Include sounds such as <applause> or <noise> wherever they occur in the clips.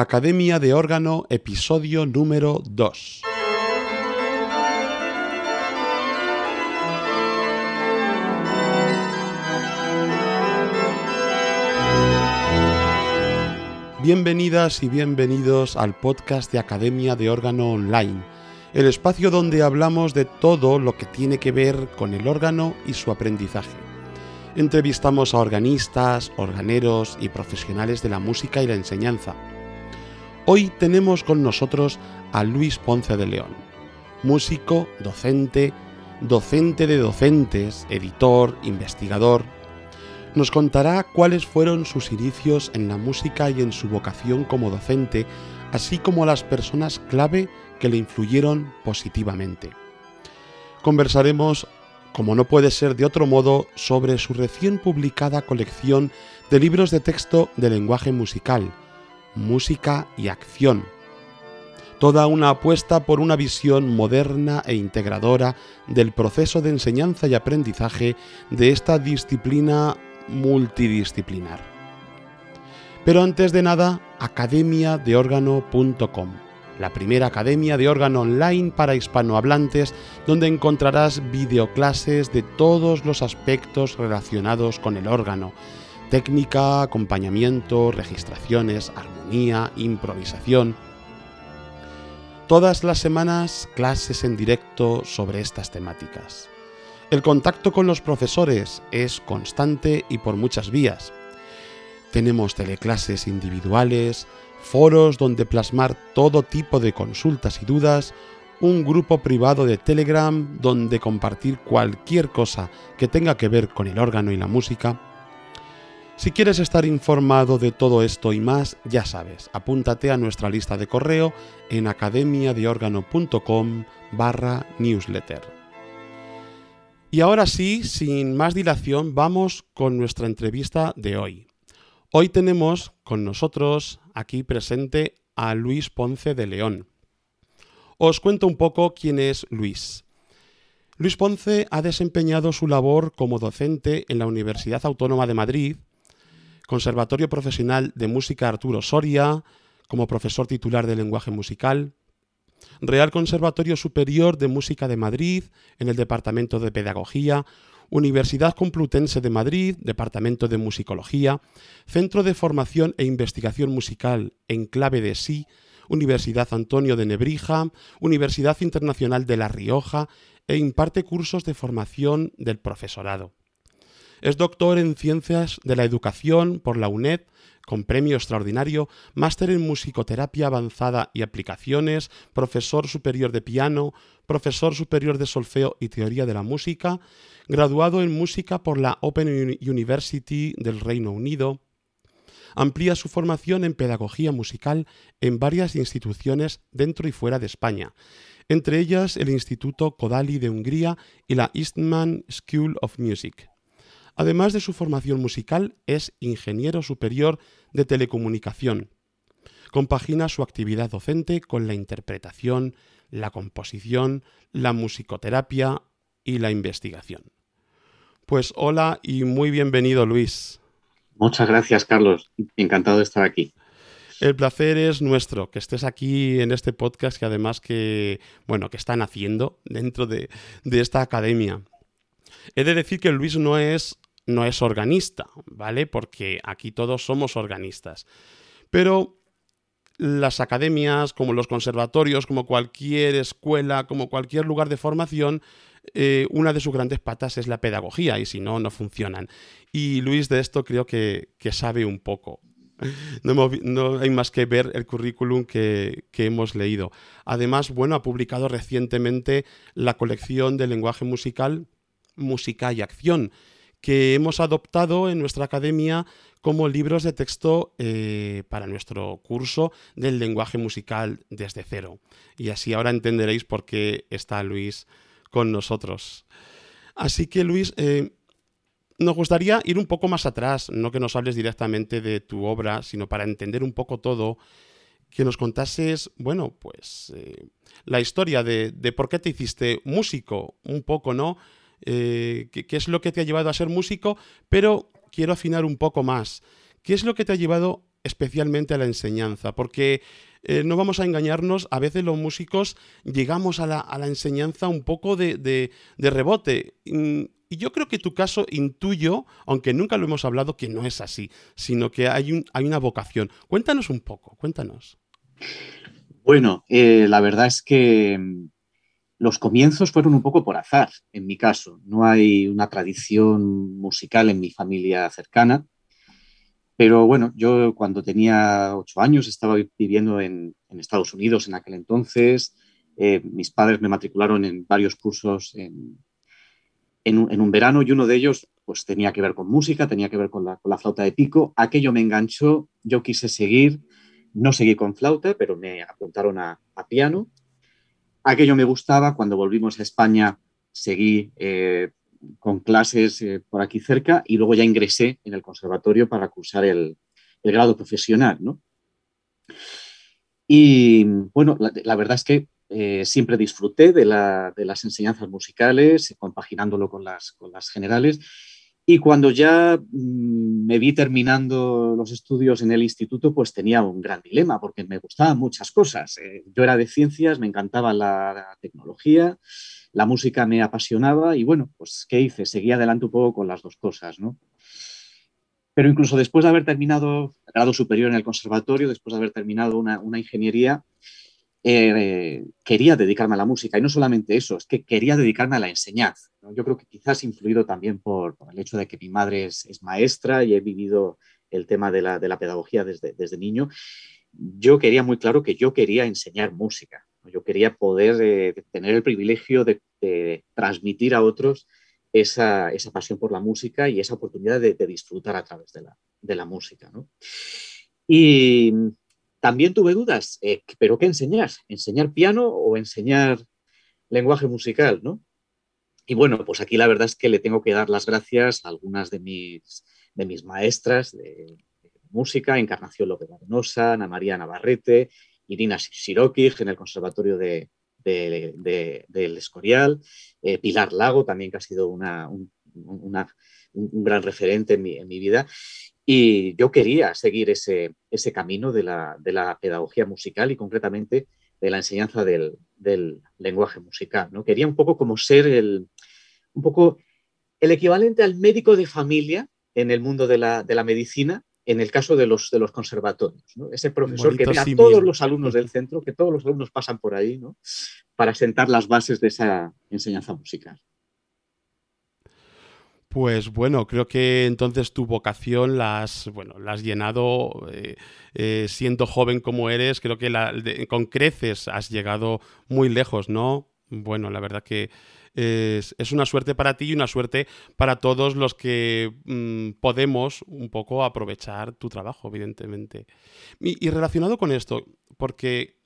Academia de órgano, episodio número 2. Bienvenidas y bienvenidos al podcast de Academia de órgano online, el espacio donde hablamos de todo lo que tiene que ver con el órgano y su aprendizaje. Entrevistamos a organistas, organeros y profesionales de la música y la enseñanza Hoy tenemos con nosotros a Luis Ponce de León, músico, docente, docente de docentes, editor, investigador. Nos contará cuáles fueron sus inicios en la música y en su vocación como docente, así como las personas clave que le influyeron positivamente. Conversaremos, como no puede ser de otro modo, sobre su recién publicada colección de libros de texto de lenguaje musical, música y acción. Toda una apuesta por una visión moderna e integradora del proceso de enseñanza y aprendizaje de esta disciplina multidisciplinar. Pero antes de nada, academiadeórgano.com, la primera academia de órgano online para hispanohablantes, donde encontrarás videoclases de todos los aspectos relacionados con el órgano, técnica, acompañamiento, registraciones, armonía, improvisación. Todas las semanas clases en directo sobre estas temáticas. El contacto con los profesores es constante y por muchas vías. Tenemos teleclases individuales, foros donde plasmar todo tipo de consultas y dudas, un grupo privado de Telegram donde compartir cualquier cosa que tenga que ver con el órgano y la música, si quieres estar informado de todo esto y más, ya sabes, apúntate a nuestra lista de correo en academiadeorgano.com barra newsletter. Y ahora sí, sin más dilación, vamos con nuestra entrevista de hoy. Hoy tenemos con nosotros aquí presente a Luis Ponce de León. Os cuento un poco quién es Luis. Luis Ponce ha desempeñado su labor como docente en la Universidad Autónoma de Madrid, Conservatorio Profesional de Música Arturo Soria, como profesor titular de lenguaje musical, Real Conservatorio Superior de Música de Madrid, en el Departamento de Pedagogía, Universidad Complutense de Madrid, Departamento de Musicología, Centro de Formación e Investigación Musical en clave de sí, Universidad Antonio de Nebrija, Universidad Internacional de La Rioja. E imparte cursos de formación del profesorado. Es doctor en Ciencias de la Educación por la UNED, con premio extraordinario, máster en musicoterapia avanzada y aplicaciones, profesor superior de piano, profesor superior de solfeo y teoría de la música, graduado en música por la Open University del Reino Unido. Amplía su formación en pedagogía musical en varias instituciones dentro y fuera de España, entre ellas el Instituto Kodali de Hungría y la Eastman School of Music. Además de su formación musical, es ingeniero superior de telecomunicación. Compagina su actividad docente con la interpretación, la composición, la musicoterapia y la investigación. Pues hola y muy bienvenido Luis. Muchas gracias Carlos, encantado de estar aquí. El placer es nuestro que estés aquí en este podcast que además que, bueno, que están haciendo dentro de, de esta academia. He de decir que Luis no es no es organista, ¿vale? Porque aquí todos somos organistas. Pero las academias, como los conservatorios, como cualquier escuela, como cualquier lugar de formación, eh, una de sus grandes patas es la pedagogía y si no, no funcionan. Y Luis de esto creo que, sabe un poco. No, hay más que ver el currículum que, que, hemos leído. Además, bueno, ha publicado recientemente la colección de lenguaje musical, Música y Acción, que hemos adoptado en nuestra academia como libros de texto eh, para nuestro curso del lenguaje musical desde cero. Y así ahora entenderéis por qué está Luis con nosotros. Así que Luis, eh, nos gustaría ir un poco más atrás, no que nos hables directamente de tu obra, sino para entender un poco todo, que nos contases, bueno, pues eh, la historia de, de por qué te hiciste músico, un poco, ¿no? Eh, qué, es lo que te ha llevado a ser músico, pero quiero afinar un poco más. ¿Qué es lo que te ha llevado especialmente a la enseñanza, porque eh, no vamos a engañarnos, a veces los músicos llegamos a la, enseñanza un poco de, rebote. Mm, y yo creo que tu caso intuyo, aunque nunca lo hemos hablado, que no es así, sino que hay, un, hay una vocación. Cuéntanos un poco, cuéntanos. Bueno, eh, la verdad es que los comienzos fueron un poco por azar, en mi caso. No hay una tradición musical en mi familia cercana. Pero bueno, yo cuando tenía ocho años estaba viviendo en, Estados Unidos en aquel entonces. Eh, mis padres me matricularon en varios cursos en, un, verano y uno de ellos pues tenía que ver con música, tenía que ver con la, flauta de pico. Aquello me enganchó, yo quise seguir, no seguí con flauta, pero me apuntaron a, piano. Aquello me gustaba, cuando volvimos a España seguí eh, con clases eh, por aquí cerca y luego ya ingresé en el conservatorio para cursar el, grado profesional, Y bueno, la, verdad es que eh, siempre disfruté de, las enseñanzas musicales, compaginándolo con las generales. Y cuando ya mm, me vi terminando los estudios en el instituto, pues tenía un gran dilema, porque me gustaban muchas cosas. Eh, yo era de ciencias, me encantaba la tecnología, la música me apasionaba y bueno, pues ¿qué hice? Seguí adelante un poco con las dos cosas, ¿no? Pero incluso después de haber terminado grado superior en el conservatorio, después de haber terminado una, ingeniería, eh, quería dedicarme a la música. Y no solamente eso, es que quería dedicarme a la enseñanza. Yo creo que quizás influido también por, el hecho de que mi madre es, maestra y he vivido el tema de la, pedagogía desde, niño. Yo quería muy claro que yo quería enseñar música. Yo quería poder eh, tener el privilegio de, transmitir a otros esa, pasión por la música y esa oportunidad de, disfrutar a través de la, música. Y también tuve dudas, eh, ¿pero qué enseñar? ¿Enseñar piano o enseñar lenguaje musical? Y bueno, pues aquí la verdad es que le tengo que dar las gracias a algunas de mis, de mis maestras de, música, Encarnación López Arenosa, Ana María Navarrete Irina Sirokij en el Conservatorio de, del Escorial, eh, Pilar Lago también que ha sido una, un, gran referente en mi, vida. Y yo quería seguir ese, ese camino de la, pedagogía musical y concretamente de la enseñanza del, lenguaje musical. ¿no? Quería un poco como ser el, un poco el equivalente al médico de familia en el mundo de la, de la medicina, en el caso de los, de los conservatorios. Ese profesor que ve a todos los alumnos del centro, que todos los alumnos pasan por ahí, ¿no? para sentar las bases de esa enseñanza musical. Pues bueno, creo que entonces tu vocación la has, bueno, la has llenado eh, eh, siendo joven como eres, creo que con creces has llegado muy lejos, ¿no? Bueno, la verdad que es, una suerte para ti y una suerte para todos los que mm, podemos un poco aprovechar tu trabajo, evidentemente. Y, relacionado con esto, porque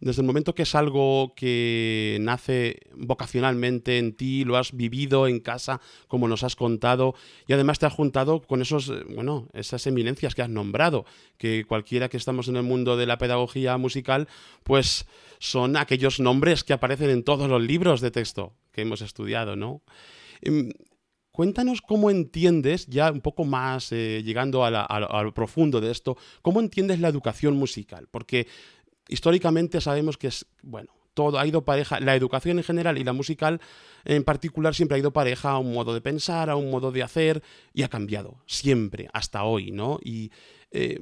desde el momento que es algo que nace vocacionalmente en ti, lo has vivido en casa, como nos has contado, y además te has juntado con esos, eh, bueno, esas eminencias que has nombrado, que cualquiera que estamos en el mundo de la pedagogía musical, pues son aquellos nombres que aparecen en todos los libros de texto que hemos estudiado, ¿no? Em, cuéntanos cómo entiendes, ya un poco más eh, llegando a, lo profundo de esto, cómo entiendes la educación musical, porque históricamente sabemos que es, bueno, todo ha ido pareja, la educación en general y la musical en particular siempre ha ido pareja a un modo de pensar, a un modo de hacer y ha cambiado, siempre, hasta hoy, ¿no? Y eh,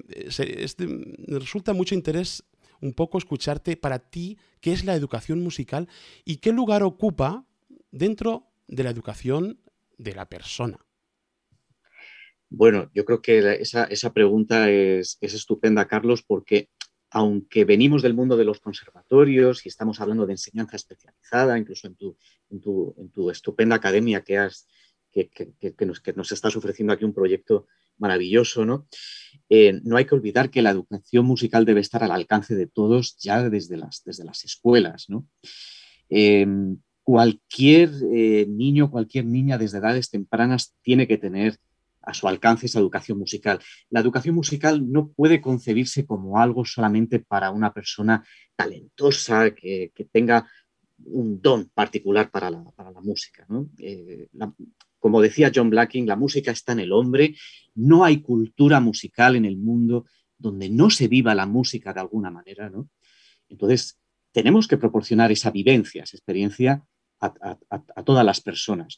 resulta mucho interés un poco escucharte para ti qué es la educación musical y qué lugar ocupa dentro de la educación de la persona? Bueno, yo creo que esa, pregunta es, estupenda, Carlos, porque aunque venimos del mundo de los conservatorios y estamos hablando de enseñanza especializada, incluso en tu, en tu, estupenda academia que, has, que, nos, estás ofreciendo aquí un proyecto maravilloso, ¿no? Eh, no hay que olvidar que la educación musical debe estar al alcance de todos ya desde las, escuelas. Eh, cualquier eh, niño, cualquier niña desde edades tempranas tiene que tener a su alcance esa educación musical. La educación musical no puede concebirse como algo solamente para una persona talentosa, que, tenga un don particular para la, música. Eh, como decía John Blacking, la música está en el hombre, no hay cultura musical en el mundo donde no se viva la música de alguna manera. Entonces, tenemos que proporcionar esa vivencia, esa experiencia a, todas las personas.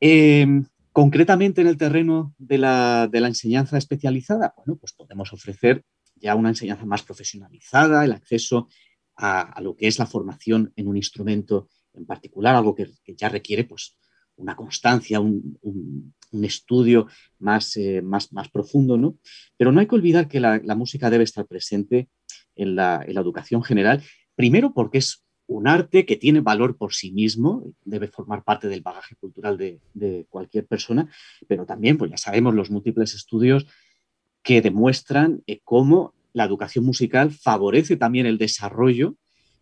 Em, concretamente en el terreno de la, enseñanza especializada, bueno, pues podemos ofrecer ya una enseñanza más profesionalizada, el acceso a, lo que es la formación en un instrumento en particular, algo que, ya requiere pues, una constancia, un, estudio más, eh, más, más, profundo, ¿no? Pero no hay que olvidar que la, música debe estar presente en la, educación general, primero porque es un arte que tiene valor por sí mismo, debe formar parte del bagaje cultural de, cualquier persona, pero también, pues ya sabemos los múltiples estudios que demuestran eh, cómo la educación musical favorece también el desarrollo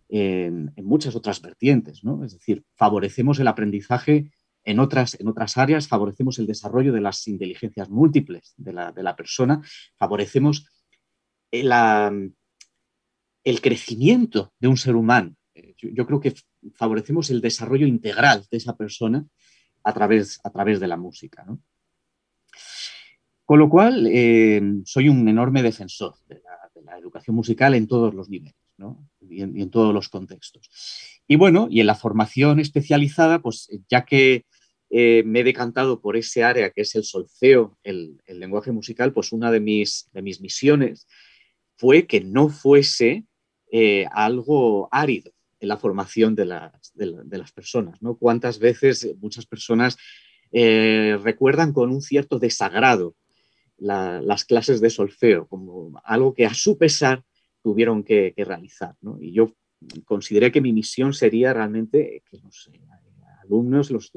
en, muchas otras vertientes, ¿no? Es decir, favorecemos el aprendizaje en otras, en otras áreas, favorecemos el desarrollo de las inteligencias múltiples de la, persona, favorecemos el, el, crecimiento de un ser humano. Yo, creo que favorecemos el desarrollo integral de esa persona a través, a través de la música. Con lo cual, eh, soy un enorme defensor de la, educación musical en todos los niveles y, en, todos los contextos. Y bueno, y en la formación especializada, pues ya que eh, me he decantado por ese área que es el solfeo, el, lenguaje musical, pues una de mis, de mis misiones fue que no fuese eh, algo árido en la formación de las, de, las personas. ¿no? ¿Cuántas veces muchas personas eh, recuerdan con un cierto desagrado las clases de solfeo como algo que a su pesar tuvieron que, realizar? Y yo consideré que mi misión sería realmente que los alumnos, los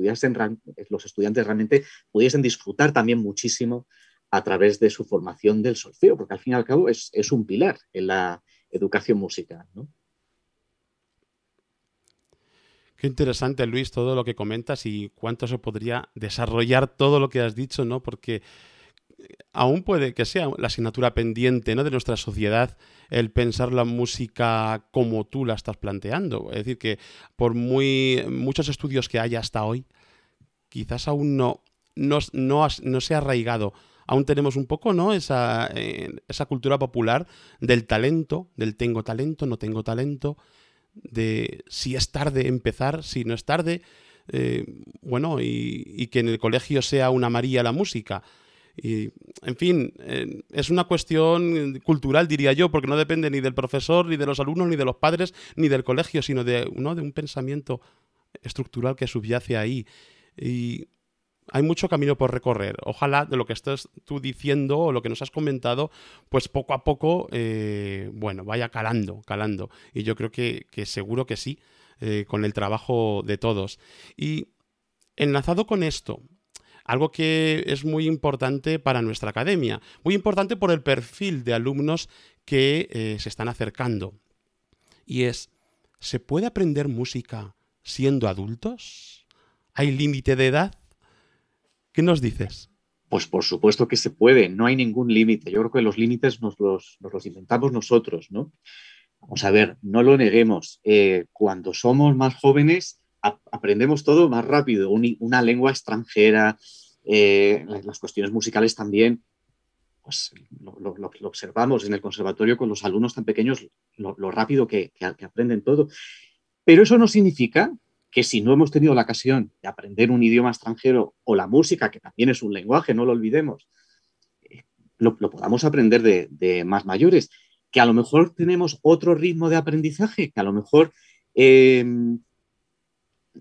los estudiantes realmente pudiesen disfrutar también muchísimo a través de su formación del solfeo, porque al fin y al cabo es, un pilar en la educación musical. Qué interesante, Luis, todo lo que comentas y cuánto se podría desarrollar todo lo que has dicho, ¿no? Porque aún puede que sea la asignatura pendiente ¿no? de nuestra sociedad el pensar la música como tú la estás planteando. Es decir, que por muy, muchos estudios que haya hasta hoy, quizás aún no, no, no, se ha arraigado. Aún tenemos un poco ¿no? esa, eh, esa cultura popular del talento, del tengo talento, no tengo talento, de si es tarde empezar, si no es tarde. Eh, bueno, y, que en el colegio sea una María la música. Y, en fin, es una cuestión cultural, diría yo, porque no depende ni del profesor, ni de los alumnos, ni de los padres, ni del colegio, sino de, de un pensamiento estructural que subyace ahí. Y hay mucho camino por recorrer. Ojalá de lo que estás tú diciendo o lo que nos has comentado, pues poco a poco, eh, bueno, vaya calando, calando. Y yo creo que, seguro que sí, eh, con el trabajo de todos. Y enlazado con esto, algo que es muy importante para nuestra academia, muy importante por el perfil de alumnos que eh, se están acercando. Y es, ¿se puede aprender música siendo adultos? ¿Hay límite de edad? ¿Qué nos dices? Pues por supuesto que se puede, no hay ningún límite. Yo creo que los límites nos los, inventamos nosotros, ¿no? Vamos a ver, no lo neguemos. Eh, cuando somos más jóvenes, aprendemos todo más rápido, una lengua extranjera, eh, las cuestiones musicales también, pues lo, observamos en el conservatorio con los alumnos tan pequeños, lo, rápido que, aprenden todo. Pero eso no significa que si no hemos tenido la ocasión de aprender un idioma extranjero o la música, que también es un lenguaje, no lo olvidemos, eh, lo, podamos aprender de, más mayores, que a lo mejor tenemos otro ritmo de aprendizaje, que a lo mejor eh,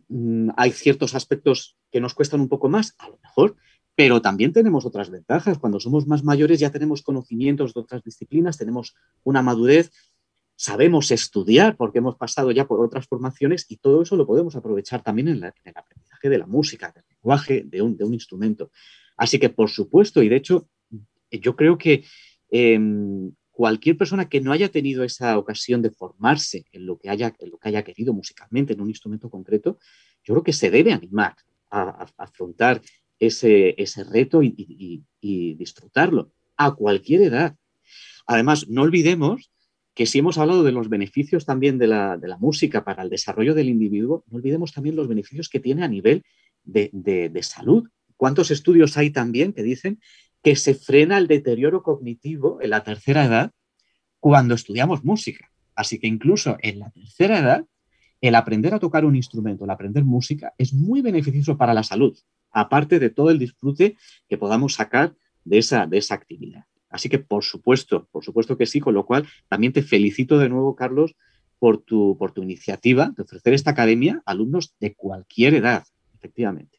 Mm, hay ciertos aspectos que nos cuestan un poco más, a lo mejor, pero también tenemos otras ventajas. Cuando somos más mayores ya tenemos conocimientos de otras disciplinas, tenemos una madurez, sabemos estudiar porque hemos pasado ya por otras formaciones y todo eso lo podemos aprovechar también en, el aprendizaje de la música, del lenguaje, de un, instrumento. Así que, por supuesto, y de hecho, yo creo que em, cualquier persona que no haya tenido esa ocasión de formarse en lo que haya, lo que haya querido musicalmente, en un instrumento concreto, yo creo que se debe animar a, afrontar ese, ese reto y, disfrutarlo a cualquier edad. Además, no olvidemos que si hemos hablado de los beneficios también de la, música para el desarrollo del individuo, no olvidemos también los beneficios que tiene a nivel de, de salud. ¿Cuántos estudios hay también que dicen que se frena el deterioro cognitivo en la tercera edad cuando estudiamos música. Así que incluso en la tercera edad, el aprender a tocar un instrumento, el aprender música, es muy beneficioso para la salud, aparte de todo el disfrute que podamos sacar de esa, de esa actividad. Así que, por supuesto, por supuesto que sí, con lo cual también te felicito de nuevo, Carlos, por tu, por tu iniciativa de ofrecer esta academia a alumnos de cualquier edad, efectivamente.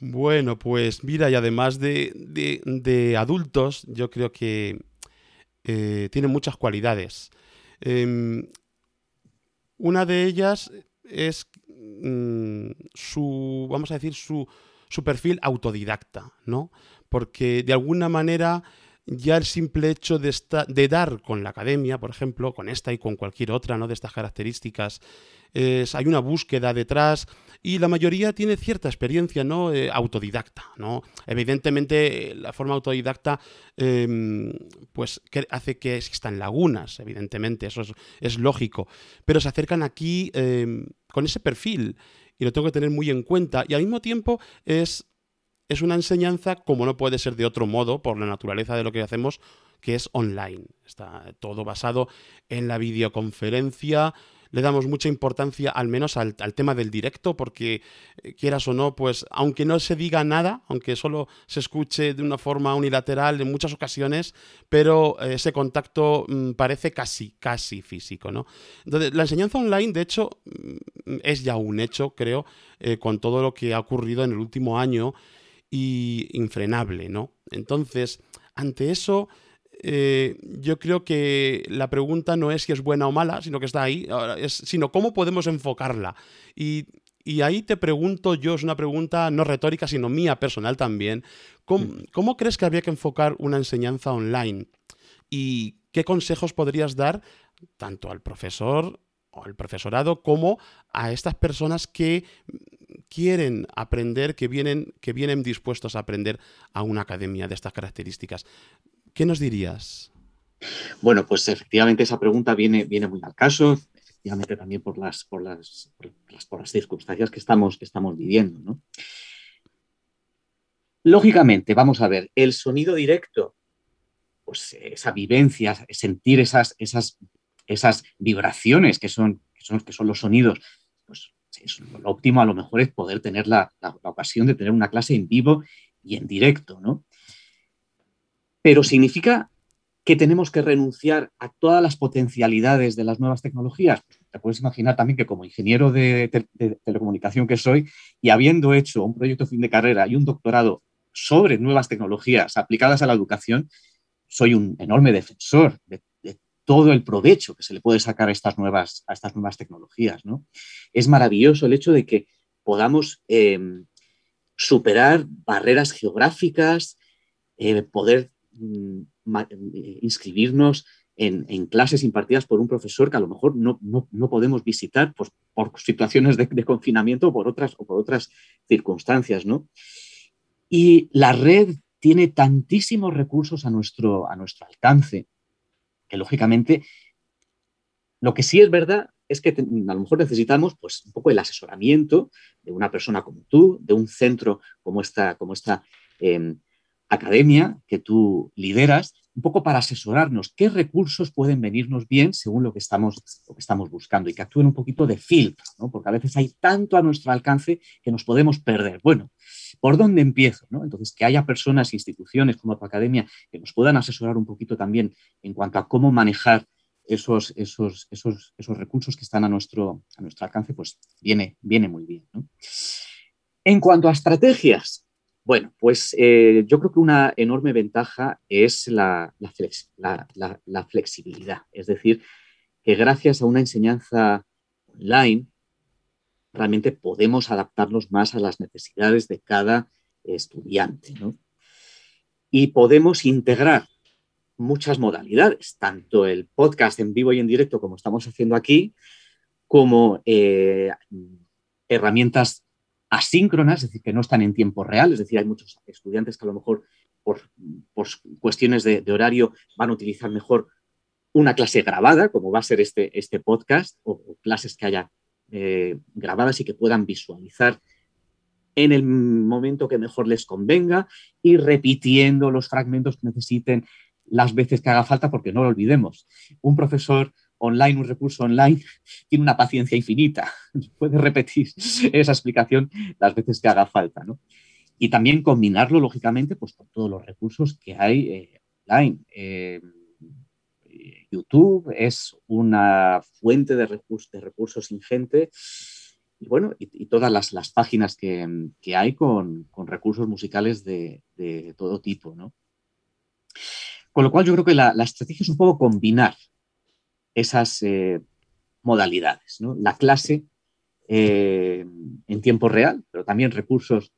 Bueno, pues mira, y además de, adultos, yo creo que eh, tiene muchas cualidades. Em, una de ellas es mm, su, vamos a decir, su, su perfil autodidacta, ¿no? Porque de alguna manera ya el simple hecho de, dar con la academia, por ejemplo, con esta y con cualquier otra ¿no? de estas características, hay una búsqueda detrás y la mayoría tiene cierta experiencia ¿no? Eh, autodidacta. ¿no? Evidentemente, la forma autodidacta em, pues, hace que existan lagunas, evidentemente, eso es, lógico, pero se acercan aquí em, con ese perfil y lo tengo que tener muy en cuenta y al mismo tiempo es es una enseñanza como no puede ser de otro modo por la naturaleza de lo que hacemos, que es online. Está todo basado en la videoconferencia. Le damos mucha importancia al menos al, tema del directo, porque eh, quieras o no, pues aunque no se diga nada, aunque solo se escuche de una forma unilateral en muchas ocasiones, pero eh, ese contacto mm, parece casi, casi físico, ¿no? Entonces, la enseñanza online, de hecho, mm, es ya un hecho, creo, eh, con todo lo que ha ocurrido en el último año y infrenable, ¿no? Entonces, ante eso, eh, yo creo que la pregunta no es si es buena o mala, sino que está ahí, es, sino cómo podemos enfocarla. Y, ahí te pregunto yo, es una pregunta no retórica, sino mía personal también, ¿cómo, mm. ¿cómo crees que habría que enfocar una enseñanza online? ¿Y qué consejos podrías dar tanto al profesor o al profesorado como a estas personas que quieren aprender, que vienen, que vienen dispuestos a aprender a una academia de estas características. ¿Qué nos dirías? Bueno, pues efectivamente esa pregunta viene, viene muy al caso, efectivamente también por las, por las, por las, circunstancias que estamos, que estamos viviendo. Lógicamente, vamos a ver, el sonido directo, pues esa vivencia, sentir esas, esas, esas vibraciones que son, que que son los sonidos, pues lo óptimo a lo mejor es poder tener la, ocasión de tener una clase en vivo y en directo, ¿no? Pero significa que tenemos que renunciar a todas las potencialidades de las nuevas tecnologías. Te puedes imaginar también que como ingeniero de, telecomunicación que soy y habiendo hecho un proyecto fin de carrera y un doctorado sobre nuevas tecnologías aplicadas a la educación, soy un enorme defensor de, todo el provecho que se le puede sacar a estas nuevas, a estas nuevas tecnologías. ¿no? Es maravilloso el hecho de que podamos em, superar barreras geográficas, eh, poder mm, eh, inscribirnos en, clases impartidas por un profesor que a lo mejor no, podemos visitar pues, por situaciones de, confinamiento o por otras, o por otras circunstancias. ¿no? Y la red tiene tantísimos recursos a nuestro, a nuestro alcance que lógicamente lo que sí es verdad es que a lo mejor necesitamos pues, un poco el asesoramiento de una persona como tú, de un centro como esta, como esta em, academia que tú lideras, un poco para asesorarnos qué recursos pueden venirnos bien según lo que estamos, lo que estamos buscando y que actúen un poquito de filtro, porque a veces hay tanto a nuestro alcance que nos podemos perder. Bueno, ¿por dónde empiezo? Entonces, que haya personas, instituciones como tu academia que nos puedan asesorar un poquito también en cuanto a cómo manejar esos, esos, esos, esos recursos que están a nuestro, a nuestro alcance, pues viene, viene muy bien. En cuanto a estrategias, bueno, pues eh, yo creo que una enorme ventaja es la, flexibilidad. Es decir, que gracias a una enseñanza online, realmente podemos adaptarnos más a las necesidades de cada estudiante. Y podemos integrar muchas modalidades, tanto el podcast en vivo y en directo como estamos haciendo aquí, como eh, herramientas asíncronas, es decir, que no están en tiempo real, es decir, hay muchos estudiantes que a lo mejor por, cuestiones de, horario van a utilizar mejor una clase grabada, como va a ser este, este podcast, o, clases que haya eh, grabadas y que puedan visualizar en el momento que mejor les convenga y repitiendo los fragmentos que necesiten las veces que haga falta, porque no lo olvidemos. Un profesor online, un recurso online, tiene una paciencia infinita. <laughs> Puede repetir esa explicación las veces que haga falta. Y también combinarlo, lógicamente, pues, con todos los recursos que hay eh, online. Eh, YouTube es una fuente de, recursos, de recursos ingente y bueno, y, todas las, páginas que, hay con, recursos musicales de, todo tipo, ¿no? Con lo cual yo creo que la, estrategia es un poco combinar esas eh, modalidades, ¿no? La clase eh, en tiempo real, pero también recursos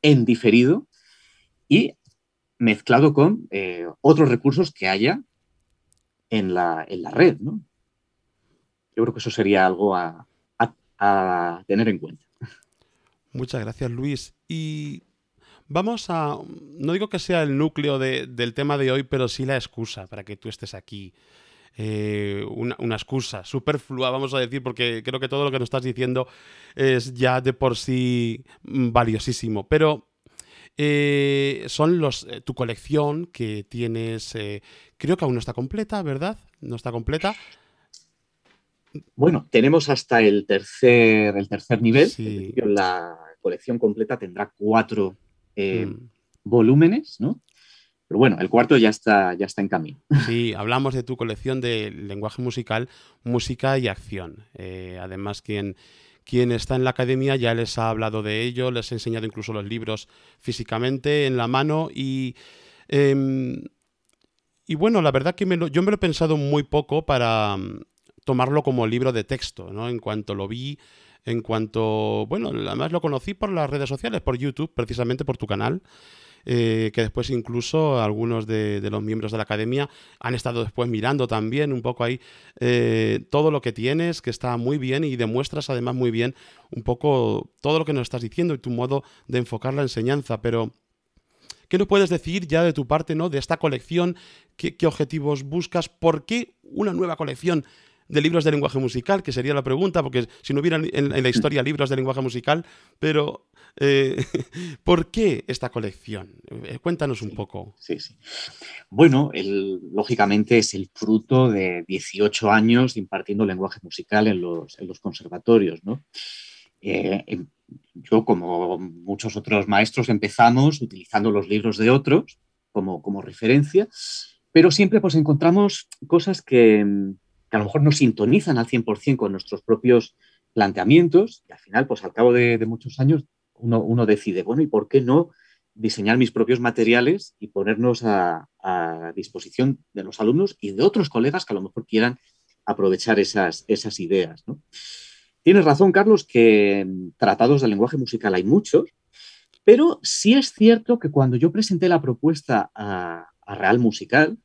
en diferido y mezclado con eh, otros recursos que haya en la, en la red. Yo creo que eso sería algo a, tener en cuenta. Muchas gracias, Luis. Y vamos a, no digo que sea el núcleo del tema de hoy, pero sí la excusa para que tú estés aquí. Eh, una, una, excusa superflua, vamos a decir, porque creo que todo lo que nos estás diciendo es ya de por sí valiosísimo. Pero eh, son los, eh, tu colección que tienes, creo que aún no está completa, ¿verdad? No está completa. Bueno, tenemos hasta el tercer, el tercer nivel. La colección completa tendrá cuatro mm. volúmenes, ¿no? Pero bueno, el cuarto ya está, ya está en camino. Sí, hablamos de tu colección de lenguaje musical, música y acción. además, quien quien está en la academia ya les ha hablado de ello, les he enseñado incluso los libros físicamente en la mano y... Em, y bueno, la verdad que yo me lo he pensado muy poco para mm, tomarlo como libro de texto, ¿no? En cuanto lo vi, en cuanto, bueno, además lo conocí por las redes sociales, por YouTube, precisamente por tu canal. Eh, que después incluso algunos de, los miembros de la academia han estado después mirando también un poco ahí eh, todo lo que tienes, que está muy bien y demuestras además muy bien un poco todo lo que nos estás diciendo y tu modo de enfocar la enseñanza, pero... ¿Qué nos puedes decir ya de tu parte, ¿no? De esta colección, qué, objetivos buscas, por qué una nueva colección de libros de lenguaje musical, que sería la pregunta, porque si no hubiera en, la historia libros de lenguaje musical, pero eh, <laughs> ¿por qué esta colección? Eh, cuéntanos un poco. Sí, sí. Bueno, lógicamente es el fruto de 18 años impartiendo lenguaje musical en los, conservatorios, ¿no? Eh, em, yo, como muchos otros maestros, empezamos utilizando los libros de otros como, como referencia, pero siempre pues encontramos cosas que, que a lo mejor no sintonizan al 100% con nuestros propios planteamientos y al final, pues al cabo de, muchos años, uno, decide, bueno, ¿y por qué no diseñar mis propios materiales y ponernos a, disposición de los alumnos y de otros colegas que a lo mejor quieran aprovechar esas, esas ideas? Tienes razón, Carlos, que tratados de lenguaje musical hay muchos, pero sí es cierto que cuando yo presenté la propuesta a Real Musical,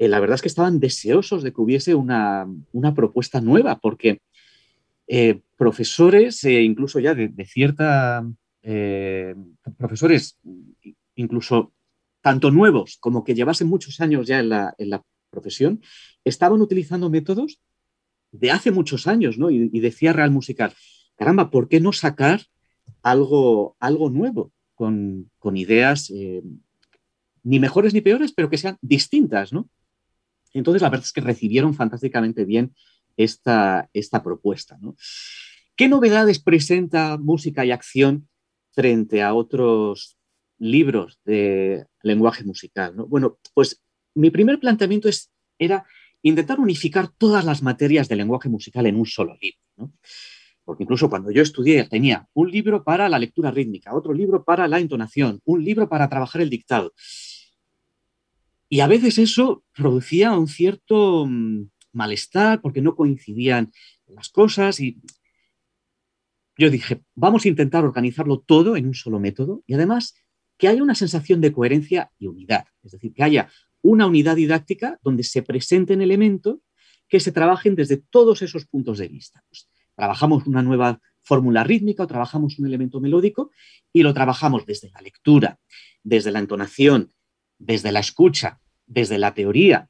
eh, la verdad es que estaban deseosos de que hubiese una, propuesta nueva, porque eh, profesores, eh, incluso ya de, cierta, profesores incluso tanto nuevos como que llevasen muchos años ya en la, profesión, estaban utilizando métodos de hace muchos años, ¿no? Y, decía Real Musical, caramba, ¿por qué no sacar algo, algo nuevo con, ideas ni mejores ni peores, pero que sean distintas, ¿no? Entonces, la verdad es que recibieron fantásticamente bien esta, esta propuesta. ¿Qué novedades presenta música y acción frente a otros libros de lenguaje musical? Bueno, pues mi primer planteamiento es, era intentar unificar todas las materias de lenguaje musical en un solo libro. Porque incluso cuando yo estudié tenía un libro para la lectura rítmica, otro libro para la entonación, un libro para trabajar el dictado. Y a veces eso producía un cierto mm, malestar porque no coincidían las cosas y yo dije, vamos a intentar organizarlo todo en un solo método y además que haya una sensación de coherencia y unidad, es decir, que haya una unidad didáctica donde se presenten elementos que se trabajen desde todos esos puntos de vista. Pues, trabajamos una nueva fórmula rítmica o trabajamos un elemento melódico y lo trabajamos desde la lectura, desde la entonación, desde la escucha, desde la teoría,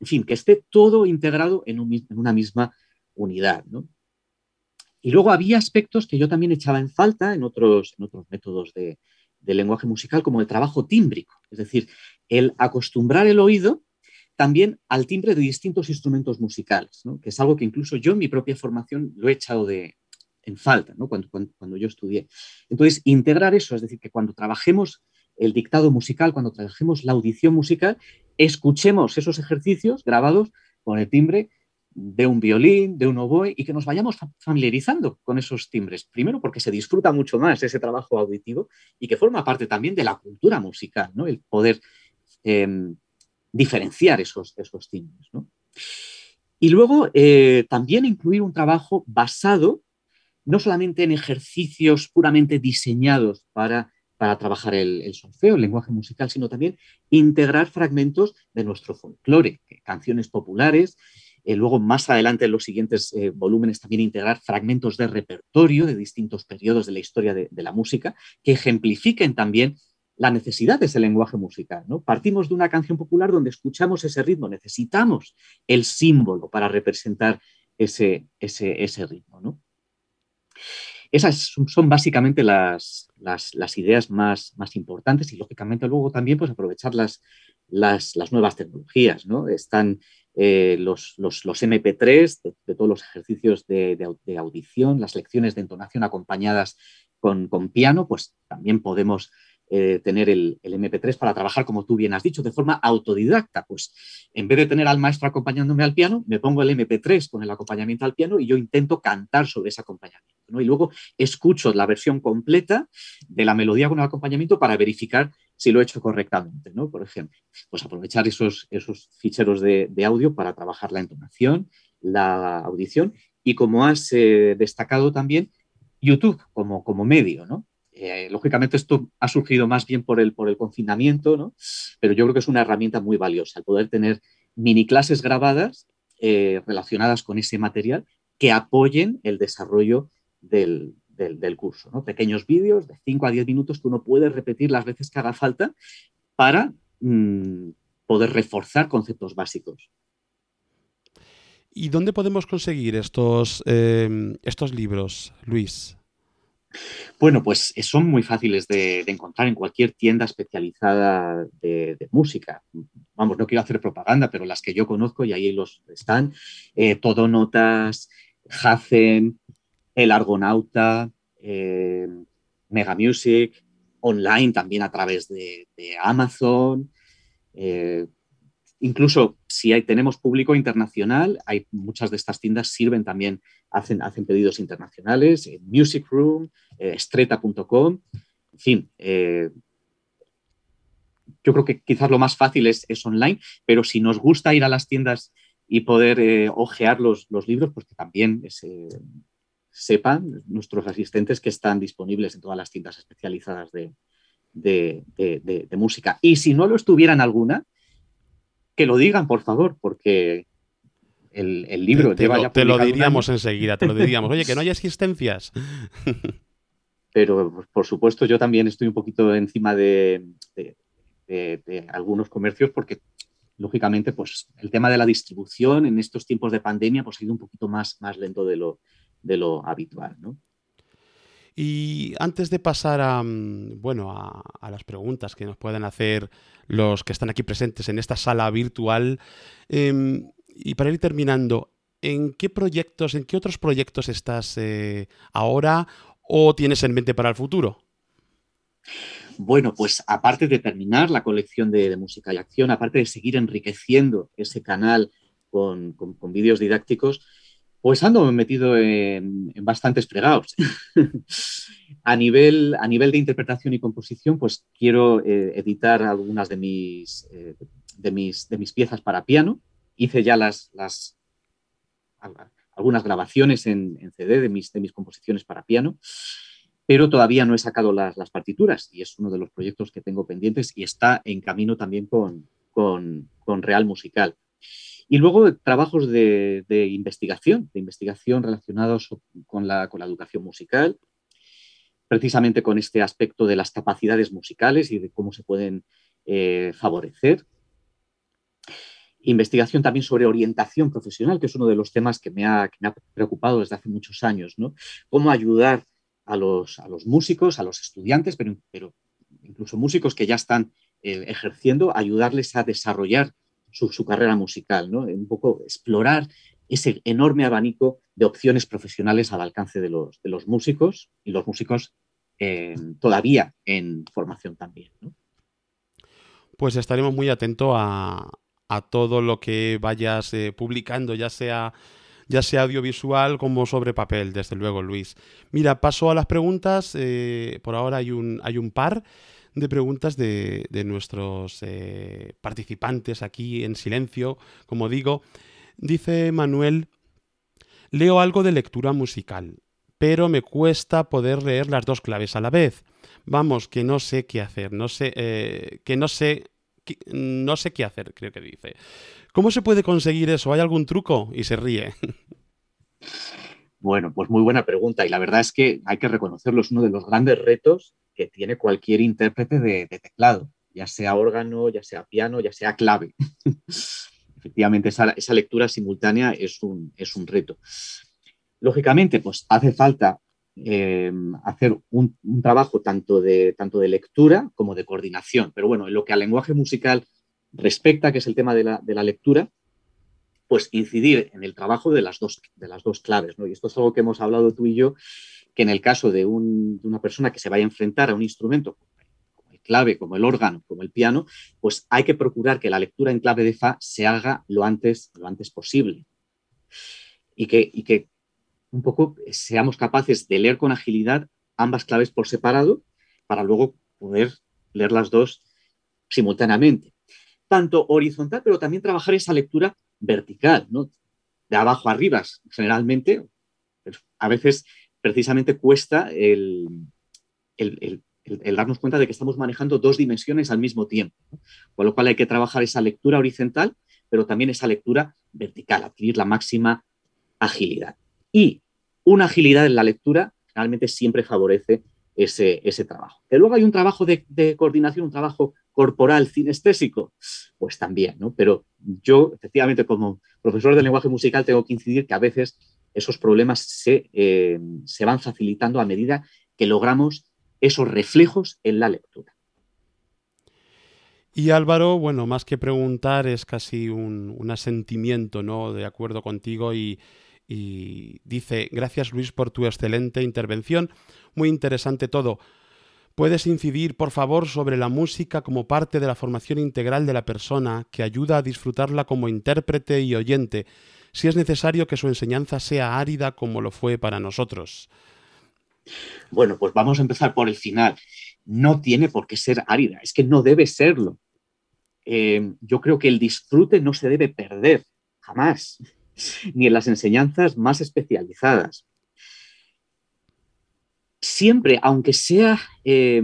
en fin, que esté todo integrado en, una misma unidad. Y luego había aspectos que yo también echaba en falta en otros, en otros métodos de, lenguaje musical, como el trabajo tímbrico, es decir, el acostumbrar el oído también al timbre de distintos instrumentos musicales, que es algo que incluso yo en mi propia formación lo he echado de, en falta cuando, cuando, yo estudié. Entonces, integrar eso, es decir, que cuando trabajemos el dictado musical, cuando trabajemos la audición musical, escuchemos esos ejercicios grabados con el timbre de un violín, de un oboe, y que nos vayamos familiarizando con esos timbres. Primero porque se disfruta mucho más ese trabajo auditivo y que forma parte también de la cultura musical, ¿no? el poder em, diferenciar esos, esos timbres. Y luego eh, también incluir un trabajo basado no solamente en ejercicios puramente diseñados para, para trabajar el, el, solfeo, el lenguaje musical, sino también integrar fragmentos de nuestro folclore, canciones populares, eh, luego, más adelante, en los siguientes eh, volúmenes, también integrar fragmentos de repertorio de distintos periodos de la historia de, la música que ejemplifiquen también la necesidad de ese lenguaje musical. ¿no? Partimos de una canción popular donde escuchamos ese ritmo, necesitamos el símbolo para representar ese, ese, ritmo. Esas son básicamente las, ideas más, importantes y, lógicamente, luego también pues, aprovechar las, nuevas tecnologías. ¿no? Están eh, los, los, MP3 de, todos los ejercicios de, audición, las lecciones de entonación acompañadas con, piano, pues también podemos eh, tener el, MP3 para trabajar, como tú bien has dicho, de forma autodidacta. Pues en vez de tener al maestro acompañándome al piano, me pongo el MP3 con el acompañamiento al piano y yo intento cantar sobre ese acompañamiento. Y luego escucho la versión completa de la melodía con el acompañamiento para verificar si lo he hecho correctamente, ¿no? Por ejemplo, pues aprovechar esos, esos ficheros de, audio para trabajar la entonación, la audición y como has eh, destacado también, YouTube como, como medio. Eh, lógicamente esto ha surgido más bien por el, por el confinamiento, pero yo creo que es una herramienta muy valiosa, el poder tener mini clases grabadas eh, relacionadas con ese material que apoyen el desarrollo del, curso. ¿no? Pequeños vídeos de 5 a 10 minutos que uno puede repetir las veces que haga falta para mm, poder reforzar conceptos básicos. ¿Y dónde podemos conseguir estos, eh, estos libros, Luis? Bueno, pues eh, son muy fáciles de, encontrar en cualquier tienda especializada de, música. Vamos, no quiero hacer propaganda, pero las que yo conozco y ahí los están. Eh, Todo Notas, Hacen, El Argonauta, eh, Mega Music, online también a través de, Amazon. incluso si hay, tenemos público internacional, hay muchas de estas tiendas sirven también hacen, pedidos internacionales, en Music Room, eh, en fin. Eh, yo creo que quizás lo más fácil es, online, pero si nos gusta ir a las tiendas y poder eh, ojear los, libros, pues que también sepan nuestros asistentes que están disponibles en todas las tiendas especializadas de, de, música. Y si no lo estuvieran alguna, que lo digan, por favor, porque el, libro te, lleva te lo, diríamos enseguida, te lo diríamos. Oye, que no hay existencias. Pero, pues, por supuesto, yo también estoy un poquito encima de, algunos comercios porque, lógicamente, pues el tema de la distribución en estos tiempos de pandemia pues, ha sido un poquito más, más lento de lo, de lo habitual, ¿no? Y antes de pasar a, mm, bueno, a, las preguntas que nos pueden hacer los que están aquí presentes en esta sala virtual, em, y para ir terminando, ¿en qué proyectos, en qué otros proyectos estás eh, ahora o tienes en mente para el futuro? Bueno, pues aparte de terminar la colección de, música y acción, aparte de seguir enriqueciendo ese canal con, vídeos didácticos, pues ando metido en, bastantes fregados. <laughs> a, nivel, a nivel de interpretación y composición, pues quiero eh, editar algunas de mis, eh, de, mis, de mis piezas para piano, hice ya las, las algunas grabaciones en, CD de mis, de mis composiciones para piano, pero todavía no he sacado las, partituras y es uno de los proyectos que tengo pendientes y está en camino también con, con, Real Musical. Y luego trabajos de, investigación, de investigación relacionados con la, con la educación musical, precisamente con este aspecto de las capacidades musicales y de cómo se pueden eh, favorecer investigación también sobre orientación profesional, que es uno de los temas que me ha, preocupado desde hace muchos años, ¿no? Cómo ayudar a los, a los músicos, a los estudiantes, pero, pero incluso músicos que ya están eh, ejerciendo, ayudarles a desarrollar su, carrera musical, ¿no? Un poco explorar ese enorme abanico de opciones profesionales al alcance de los, de los músicos y los músicos eh, todavía en formación también. Pues estaremos muy atentos a, todo lo que vayas eh, publicando, ya sea, ya sea audiovisual como sobre papel, desde luego, Luis. Mira, paso a las preguntas. Eh, por ahora hay un, hay un par de preguntas de, de nuestros participantes aquí en silencio, como digo. Dice Manuel, leo algo de lectura musical, pero me cuesta poder leer las dos claves a la vez. Vamos, que no sé qué hacer, no sé, eh, que no sé, no sé qué hacer, creo que dice. ¿Cómo se puede conseguir eso? ¿Hay algún truco? Y se ríe. Bueno, pues muy buena pregunta y la verdad es que hay que reconocerlo, es uno de los grandes retos que tiene cualquier intérprete de teclado, ya sea órgano, ya sea piano, ya sea clave. <laughs> efectivamente esa, lectura simultánea es un, es un, reto. Lógicamente, pues hace falta eh, hacer un, trabajo tanto de, tanto de lectura como de coordinación. Pero bueno, en lo que al lenguaje musical respecta, que es el tema de la, lectura, pues incidir en el trabajo de las dos, de las dos claves. ¿no? Y esto es algo que hemos hablado tú y yo, que en el caso de, de una persona que se vaya a enfrentar a un instrumento clave como el órgano, como el piano, pues hay que procurar que la lectura en clave de Fa se haga lo antes, lo antes posible. Y que, y que un poco seamos capaces de leer con agilidad ambas claves por separado para luego poder leer las dos simultáneamente. Tanto horizontal, pero también trabajar esa lectura vertical, ¿no? de abajo arriba, generalmente. A veces precisamente cuesta el, darnos cuenta de que estamos manejando dos dimensiones al mismo tiempo. Con lo cual hay que trabajar esa lectura horizontal, pero también esa lectura vertical, adquirir la máxima agilidad. Y una agilidad en la lectura realmente siempre favorece ese, ese trabajo. Que luego hay un trabajo de, coordinación, un trabajo corporal, cinestésico, pues también, ¿no? Pero yo, efectivamente, como profesor de lenguaje musical, tengo que incidir que a veces esos problemas se, eh, se van facilitando a medida que logramos esos reflejos en la lectura. Y Álvaro, bueno, más que preguntar, es casi un, asentimiento, ¿no? De acuerdo contigo y, y dice, gracias Luis por tu excelente intervención, muy interesante todo. ¿Puedes incidir, por favor, sobre la música como parte de la formación integral de la persona que ayuda a disfrutarla como intérprete y oyente, si es necesario que su enseñanza sea árida como lo fue para nosotros? Bueno, pues vamos a empezar por el final. No tiene por qué ser árida, es que no debe serlo. Eh, yo creo que el disfrute no se debe perder, jamás, ni en las enseñanzas más especializadas. Siempre, aunque sea, eh,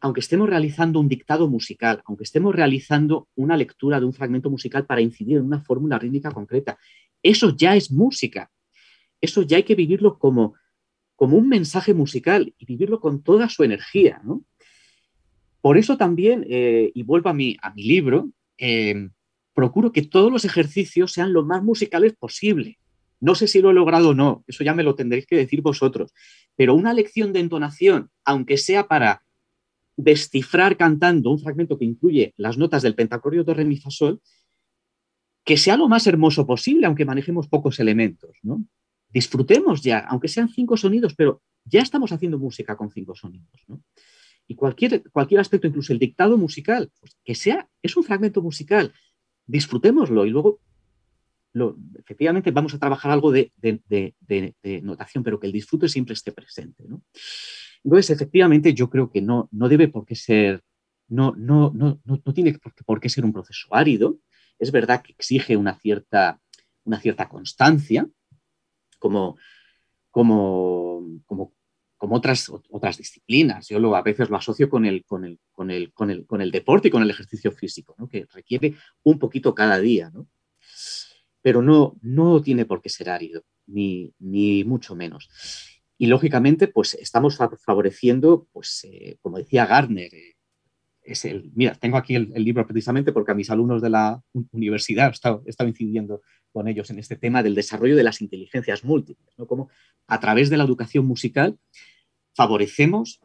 aunque estemos realizando un dictado musical, aunque estemos realizando una lectura de un fragmento musical para incidir en una fórmula rítmica concreta, eso ya es música. Eso ya hay que vivirlo como como un mensaje musical y vivirlo con toda su energía. Por eso también, eh, y vuelvo a mi, a mi libro, eh, procuro que todos los ejercicios sean lo más musicales posible. No sé si lo he logrado o no, eso ya me lo tendréis que decir vosotros, pero una lección de entonación, aunque sea para descifrar cantando un fragmento que incluye las notas del pentacordio de re mi fa sol, que sea lo más hermoso posible, aunque manejemos pocos elementos, ¿no? disfrutemos ya, aunque sean cinco sonidos, pero ya estamos haciendo música con cinco sonidos. Y cualquier, cualquier aspecto, incluso el dictado musical, pues, que sea, es un fragmento musical, disfrutémoslo y luego, lo, efectivamente, vamos a trabajar algo de, notación, pero que el disfrute siempre esté presente. Entonces, efectivamente, yo creo que no, no debe por qué ser, no, no, no, no, tiene por qué, ser un proceso árido. Es verdad que exige una cierta, una cierta constancia, como, como, como, como otras, otras disciplinas. Yo lo, a veces lo asocio con el, con el, con el, con el, con el deporte y con el ejercicio físico, ¿no? que requiere un poquito cada día. ¿no? Pero no, no tiene por qué ser árido, ni, ni mucho menos. Y lógicamente, pues estamos favoreciendo, pues, eh, como decía Gardner, eh, es el, mira, tengo aquí el, libro precisamente porque a mis alumnos de la universidad he estado, incidiendo con ellos en este tema del desarrollo de las inteligencias múltiples, ¿no? Como a través de la educación musical favorecemos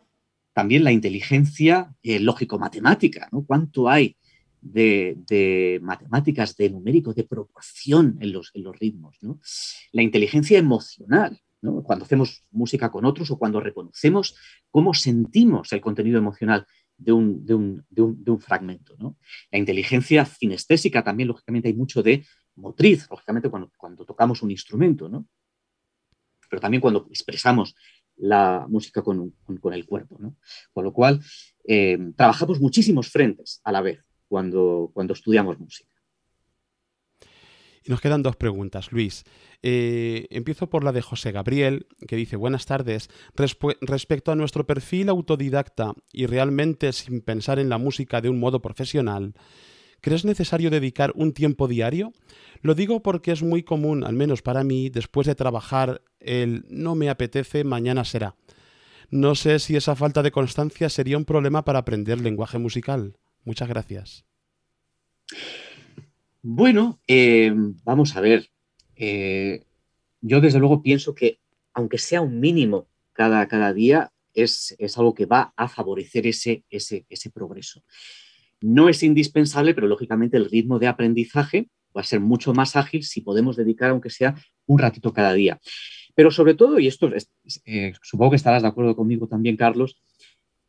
también la inteligencia eh, lógico-matemática, ¿no? ¿Cuánto hay de, matemáticas, de numérico, de proporción en los, en los ritmos? ¿no? La inteligencia emocional, ¿no? cuando hacemos música con otros o cuando reconocemos cómo sentimos el contenido emocional de un, de un, de un, fragmento. ¿no? La inteligencia cinestésica también, lógicamente, hay mucho de motriz, lógicamente, cuando, tocamos un instrumento, ¿no? pero también cuando expresamos la música con, con, el cuerpo. ¿no? Con lo cual, eh, trabajamos muchísimos frentes a la vez cuando, cuando estudiamos música. Y nos quedan dos preguntas, Luis. Eh, empiezo por la de José Gabriel, que dice, buenas tardes, respecto a nuestro perfil autodidacta y realmente sin pensar en la música de un modo profesional, ¿crees necesario dedicar un tiempo diario? Lo digo porque es muy común, al menos para mí, después de trabajar el no me apetece, mañana será. No sé si esa falta de constancia sería un problema para aprender lenguaje musical. Muchas gracias. Bueno, eh, vamos a ver. Eh, yo desde luego pienso que aunque sea un mínimo cada, cada día, es, algo que va a favorecer ese, ese, ese progreso. No es indispensable, pero lógicamente el ritmo de aprendizaje va a ser mucho más ágil si podemos dedicar, aunque sea un ratito cada día. Pero sobre todo, y esto eh, supongo que estarás de acuerdo conmigo también, Carlos,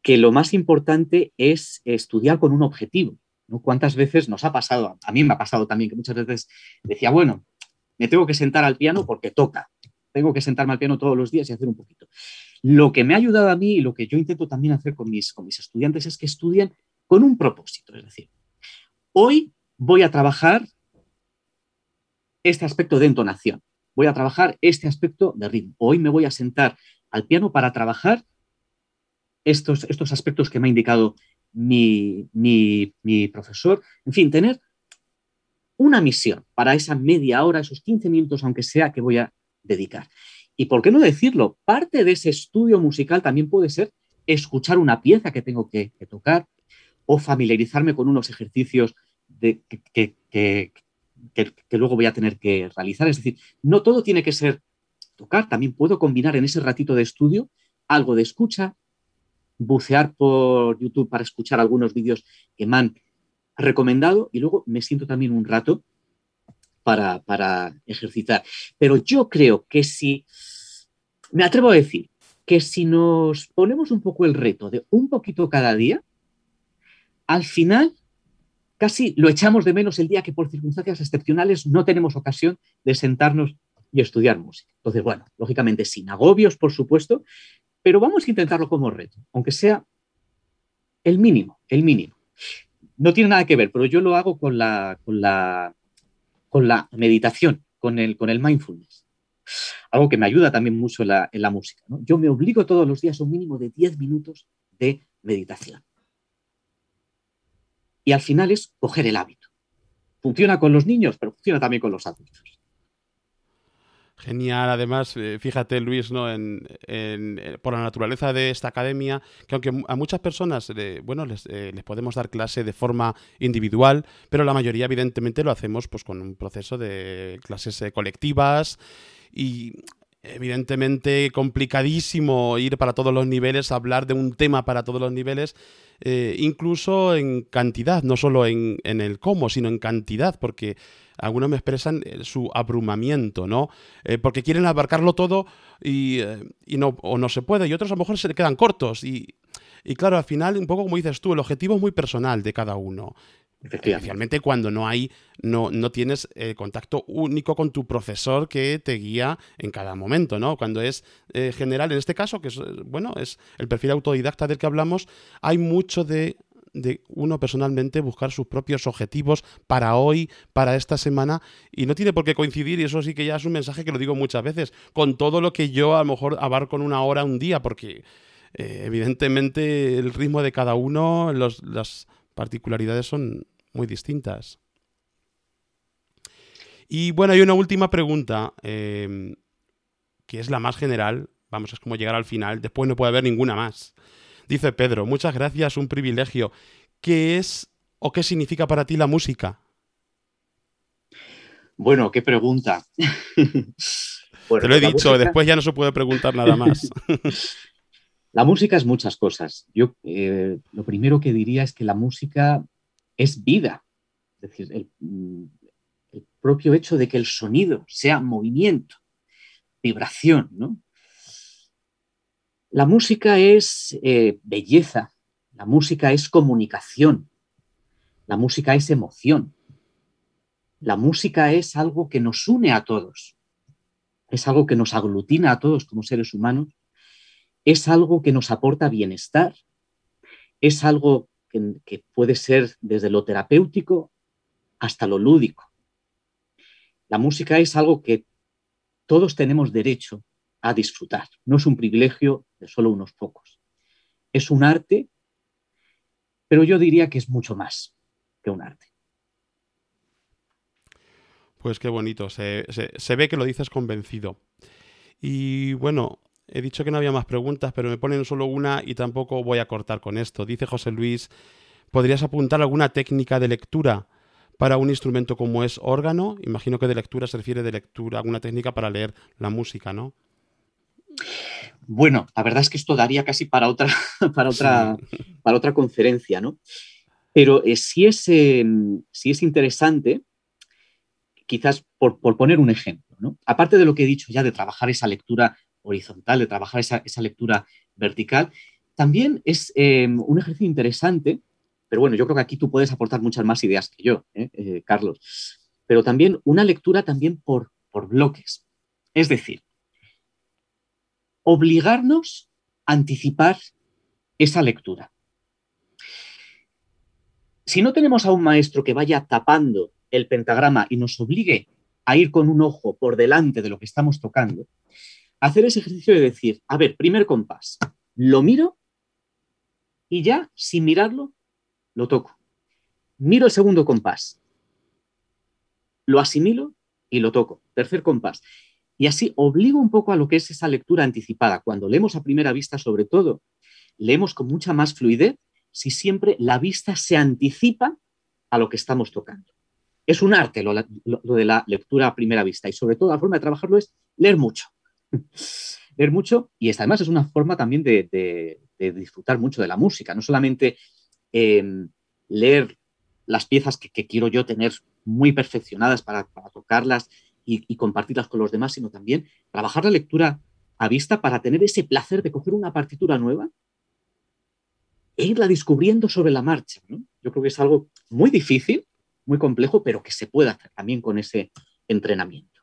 que lo más importante es estudiar con un objetivo. ¿Cuántas veces nos ha pasado? A mí me ha pasado también que muchas veces decía, bueno, me tengo que sentar al piano porque toca. Tengo que sentarme al piano todos los días y hacer un poquito. Lo que me ha ayudado a mí y lo que yo intento también hacer con mis, con mis estudiantes es que estudien con un propósito. Es decir, hoy voy a trabajar este aspecto de entonación, voy a trabajar este aspecto de ritmo. Hoy me voy a sentar al piano para trabajar estos, estos aspectos que me ha indicado mi, profesor, en fin, tener una misión para esa media hora, esos 15 minutos, aunque sea, que voy a dedicar. Y por qué no decirlo, parte de ese estudio musical también puede ser escuchar una pieza que tengo que, tocar o familiarizarme con unos ejercicios de, que, que, luego voy a tener que realizar. Es decir, no todo tiene que ser tocar, también puedo combinar en ese ratito de estudio algo de escucha, bucear por YouTube para escuchar algunos vídeos que me han recomendado y luego me siento también un rato para, para ejercitar. Pero yo creo que si, me atrevo a decir, que si nos ponemos un poco el reto de un poquito cada día, al final casi lo echamos de menos el día que por circunstancias excepcionales no tenemos ocasión de sentarnos y estudiar música. Entonces, bueno, lógicamente sin agobios, por supuesto, pero vamos a intentarlo como reto, aunque sea el mínimo, el mínimo. No tiene nada que ver, pero yo lo hago con la, con la, con la meditación, con el, con el mindfulness. Algo que me ayuda también mucho en la, música. Yo me obligo todos los días a un mínimo de 10 minutos de meditación. Y al final es coger el hábito. Funciona con los niños, pero funciona también con los adultos. Genial, además, eh, fíjate Luis, ¿no? En, eh, por la naturaleza de esta academia, que aunque a muchas personas, bueno, les, eh, les, podemos dar clase de forma individual, pero la mayoría evidentemente lo hacemos pues con un proceso de clases colectivas y evidentemente complicadísimo ir para todos los niveles, hablar de un tema para todos los niveles, incluso en cantidad, no solo en, en el cómo, sino en cantidad, porque algunos me expresan eh, su abrumamiento, ¿no? Eh, porque quieren abarcarlo todo y, eh, y, no, o no se puede, y otros a lo mejor se quedan cortos. Y, y claro, al final, un poco como dices tú, el objetivo es muy personal de cada uno. Especialmente cuando no hay, no, no tienes contacto único con tu profesor que te guía en cada momento, ¿no? Cuando es general, en este caso, que es, bueno, es el perfil autodidacta del que hablamos, hay mucho de de uno personalmente buscar sus propios objetivos para hoy, para esta semana, y no tiene por qué coincidir, y eso sí que ya es un mensaje que lo digo muchas veces, con todo lo que yo a lo mejor abarco en una hora, un día, porque eh, evidentemente el ritmo de cada uno, las particularidades son muy distintas. Y bueno, hay una última pregunta, em, que es la más general, vamos, es como llegar al final, después no puede haber ninguna más. Dice Pedro, muchas gracias, un privilegio. qué es o qué significa para ti la música. Bueno, qué pregunta. <laughs> Te lo he dicho, después ya no se puede preguntar nada más. <laughs> <laughs> la música es muchas cosas. Yo eh, lo primero que diría es que la música es vida. Es decir, mm, el, propio hecho de que el sonido sea movimiento, vibración, ¿no? La música es eh, belleza, la música es comunicación, la música es emoción, la música es algo que nos une a todos es algo que nos aglutina a todos como seres humanos, es algo que nos aporta bienestar, es algo que, puede ser desde lo terapéutico hasta lo lúdico. La música es algo que todos tenemos derecho a disfrutar, no es un privilegio de solo unos pocos. Es un arte, pero yo diría que es mucho más que un arte. Pues qué bonito, se, ve que lo dices convencido. Y bueno, he dicho que no había más preguntas, pero me ponen solo una y tampoco voy a cortar con esto. Dice José Luis, ¿podrías apuntar alguna técnica de lectura para un instrumento como es órgano? Imagino que de lectura se refiere de lectura, alguna técnica para leer la música, ¿no? Bueno, la verdad es que esto daría casi para otra, <laughs> para otra, para otra conferencia, ¿no? Pero eh, sí, es, sí es interesante quizás por, poner un ejemplo, ¿no? aparte de lo que he dicho ya de trabajar esa lectura horizontal, de trabajar esa, lectura vertical, también es eh, un ejercicio interesante, pero bueno, yo creo que aquí tú puedes aportar muchas más ideas que yo, ¿eh? Eh, Carlos, pero también una lectura también por, por bloques. Es decir, obligarnos a anticipar esa lectura. Si no tenemos a un maestro que vaya tapando el pentagrama y nos obligue a ir con un ojo por delante de lo que estamos tocando, hacer ese ejercicio de decir, a ver, primer compás, lo miro y ya, sin mirarlo, lo toco. Miro el segundo compás, lo asimilo y lo toco. Tercer compás. Y así obligo un poco a lo que es esa lectura anticipada. Cuando leemos a primera vista, sobre todo, leemos con mucha más fluidez si siempre la vista se anticipa a lo que estamos tocando es un arte lo, de la lectura a primera vista y sobre todo la forma de trabajarlo es leer mucho. <laughs> leer mucho y además es una forma también de, disfrutar mucho de la música, no solamente em, leer las piezas que, quiero yo tener muy perfeccionadas para, tocarlas y, compartirlas con los demás, sino también trabajar la lectura a vista para tener ese placer de coger una partitura nueva e irla descubriendo sobre la marcha. Yo creo que es algo muy difícil, muy complejo, pero que se puede hacer también con ese entrenamiento.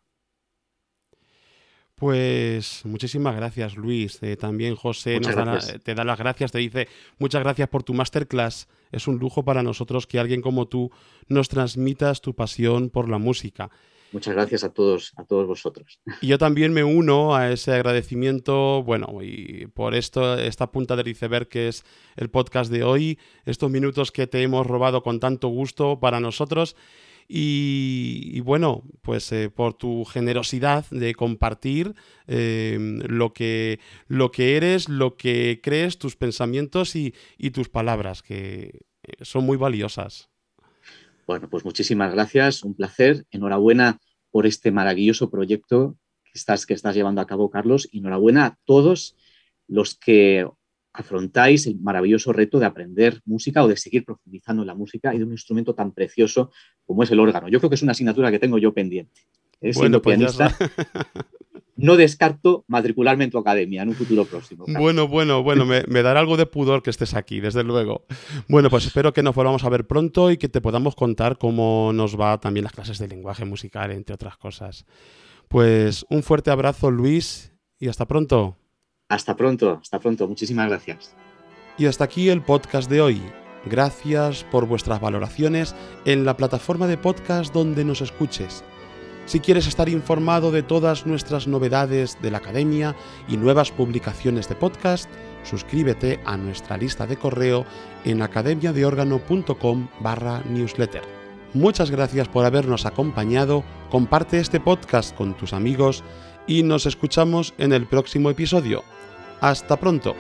Pues muchísimas gracias, Luis. Eh, también José te da las gracias, te dice muchas gracias por tu masterclass. Es un lujo para nosotros que alguien como tú nos transmitas tu pasión por la música. Muchas gracias a todos, a todos vosotros. Y yo también me uno a ese agradecimiento, bueno, y por esto, esta punta del iceberg que es el podcast de hoy, estos minutos que te hemos robado con tanto gusto para nosotros. Y, bueno, pues eh, por tu generosidad de compartir em, lo, que, lo que eres, lo que crees, tus pensamientos y, y tus palabras, que eh, son muy valiosas. Bueno, pues muchísimas gracias, un placer. Enhorabuena por este maravilloso proyecto que estás, que estás llevando a cabo, Carlos. Y enhorabuena a todos los que afrontáis el maravilloso reto de aprender música o de seguir profundizando en la música y de un instrumento tan precioso como es el órgano. Yo creo que es una asignatura que tengo yo pendiente. ¿eh? Siendo pues pianista, <laughs> no descarto matricularme en tu academia en un futuro próximo. Bueno, bueno, bueno, me, dará algo de pudor que estés aquí, desde luego. Bueno, pues espero que nos volvamos a ver pronto y que te podamos contar cómo nos va también las clases de lenguaje musical, entre otras cosas. Pues un fuerte abrazo, Luis, y hasta pronto. Hasta pronto, hasta pronto. Muchísimas gracias. Y hasta aquí el podcast de hoy. Gracias por vuestras valoraciones en la plataforma de podcast donde nos escuches si quieres estar informado de todas nuestras novedades de la academia y nuevas publicaciones de podcast, suscríbete a nuestra lista de correo en academiadeorgano.com barra newsletter. Muchas gracias por habernos acompañado, comparte este podcast con tus amigos y nos escuchamos en el próximo episodio. Hasta pronto.